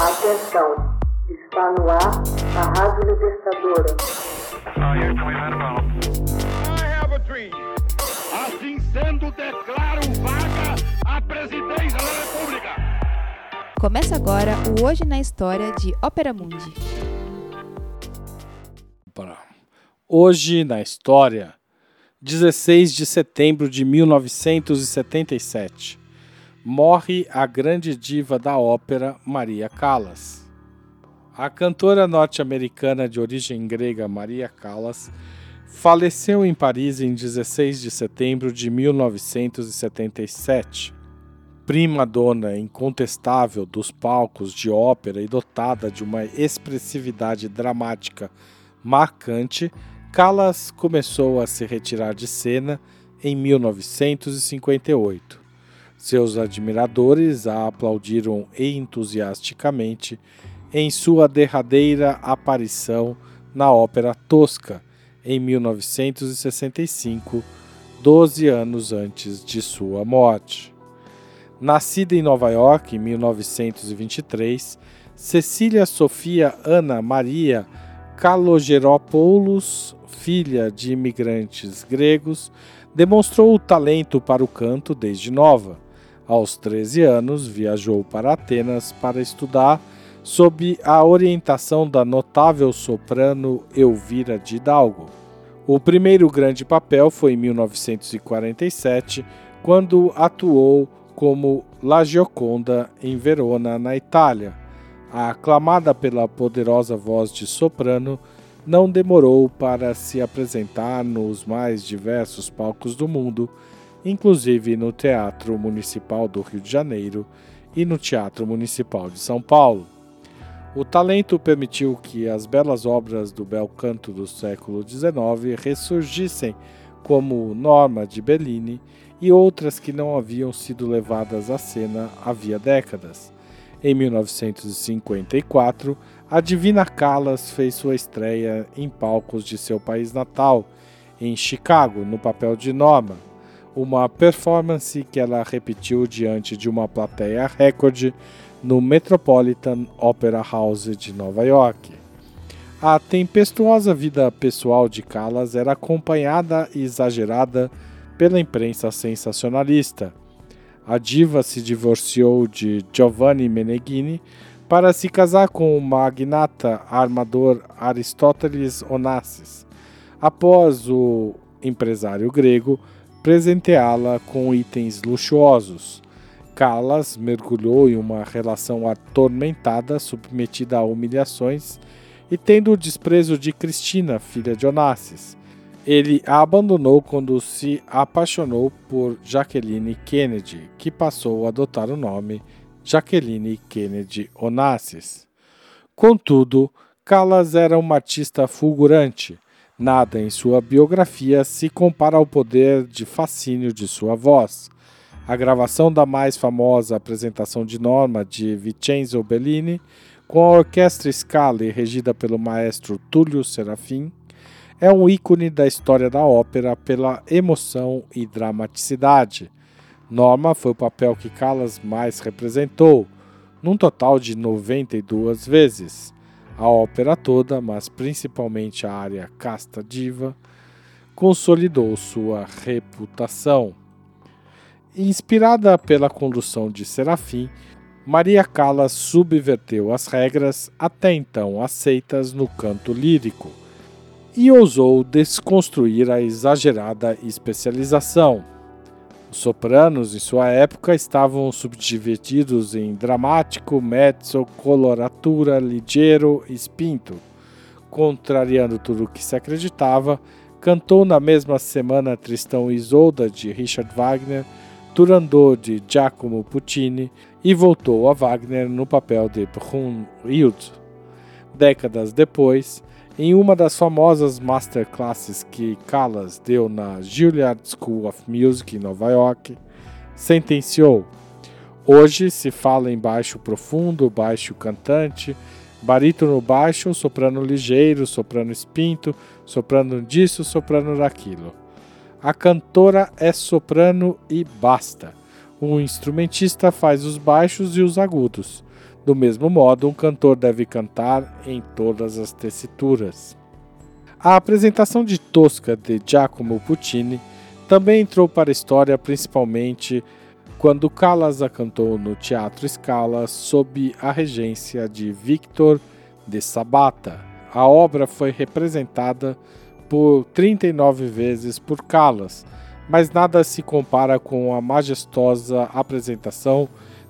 Atenção, está no ar a Rádio Libertadora. Assim sendo, declaro vaga a presidência da República. Começa agora o Hoje na História de Ópera Mundi. Hoje na História, 16 de setembro de 1977 morre a grande diva da ópera Maria Callas. A cantora norte-americana de origem grega Maria Callas faleceu em Paris em 16 de setembro de 1977. Prima dona incontestável dos palcos de ópera e dotada de uma expressividade dramática marcante, Callas começou a se retirar de cena em 1958. Seus admiradores a aplaudiram entusiasticamente em sua derradeira aparição na Ópera Tosca, em 1965, 12 anos antes de sua morte. Nascida em Nova York em 1923, Cecília Sofia Ana Maria Kalogeropoulos, filha de imigrantes gregos, demonstrou o talento para o canto desde nova aos 13 anos, viajou para Atenas para estudar sob a orientação da notável soprano Elvira de Hidalgo. O primeiro grande papel foi em 1947, quando atuou como La Gioconda em Verona, na Itália. Aclamada pela poderosa voz de soprano, não demorou para se apresentar nos mais diversos palcos do mundo inclusive no Teatro Municipal do Rio de Janeiro e no Teatro Municipal de São Paulo. O talento permitiu que as belas obras do bel canto do século XIX ressurgissem, como Norma de Bellini e outras que não haviam sido levadas à cena havia décadas. Em 1954, a Divina Callas fez sua estreia em palcos de seu país natal, em Chicago, no papel de Norma, uma performance que ela repetiu diante de uma plateia recorde no Metropolitan Opera House de Nova York. A tempestuosa vida pessoal de Callas era acompanhada e exagerada pela imprensa sensacionalista. A diva se divorciou de Giovanni Meneghini para se casar com o magnata armador Aristóteles Onassis. Após o empresário grego presenteá-la com itens luxuosos. Calas mergulhou em uma relação atormentada, submetida a humilhações e tendo o desprezo de Cristina, filha de Onassis. Ele a abandonou quando se apaixonou por Jacqueline Kennedy, que passou a adotar o nome Jacqueline Kennedy Onassis. Contudo, Callas era uma artista fulgurante Nada em sua biografia se compara ao poder de fascínio de sua voz. A gravação da mais famosa apresentação de Norma de Vincenzo Bellini, com a orquestra Scala regida pelo maestro Tullio Serafim, é um ícone da história da ópera pela emoção e dramaticidade. Norma foi o papel que Callas mais representou, num total de 92 vezes a ópera toda, mas principalmente a área Casta Diva, consolidou sua reputação. Inspirada pela condução de Serafim, Maria Callas subverteu as regras até então aceitas no canto lírico e ousou desconstruir a exagerada especialização os sopranos, em sua época, estavam subdivididos em dramático, mezzo, coloratura, ligeiro e spinto. Contrariando tudo o que se acreditava, cantou na mesma semana Tristão e Isolda de Richard Wagner, Turandot de Giacomo Puccini e voltou a Wagner no papel de Brunhilde. Décadas depois, em uma das famosas masterclasses que Callas deu na Juilliard School of Music em Nova York, sentenciou: Hoje se fala em baixo profundo, baixo cantante, barítono baixo, soprano ligeiro, soprano espinto, soprano disso, soprano daquilo. A cantora é soprano e basta. O instrumentista faz os baixos e os agudos. Do mesmo modo, um cantor deve cantar em todas as tessituras. A apresentação de Tosca de Giacomo Puccini também entrou para a história principalmente quando Callas a cantou no Teatro Scala sob a regência de Victor de Sabata. A obra foi representada por 39 vezes por Callas, mas nada se compara com a majestosa apresentação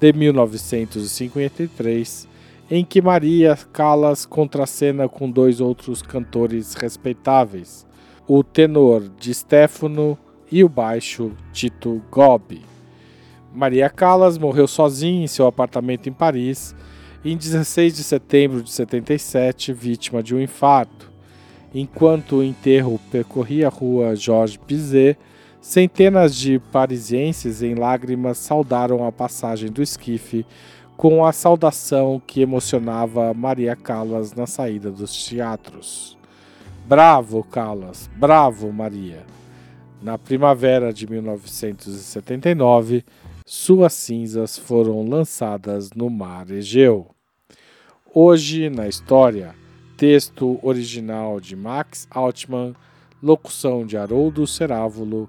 de 1953, em que Maria Callas contracena com dois outros cantores respeitáveis, o tenor Di Stefano e o baixo Tito Gobbi. Maria Callas morreu sozinha em seu apartamento em Paris em 16 de setembro de 77, vítima de um infarto. Enquanto o enterro percorria a rua Georges Bizet, centenas de parisienses em lágrimas saudaram a passagem do esquife com a saudação que emocionava Maria Callas na saída dos teatros. Bravo, Callas! Bravo, Maria! Na primavera de 1979, suas cinzas foram lançadas no mar Egeu. Hoje na história, texto original de Max Altman, locução de Haroldo Cerávulo,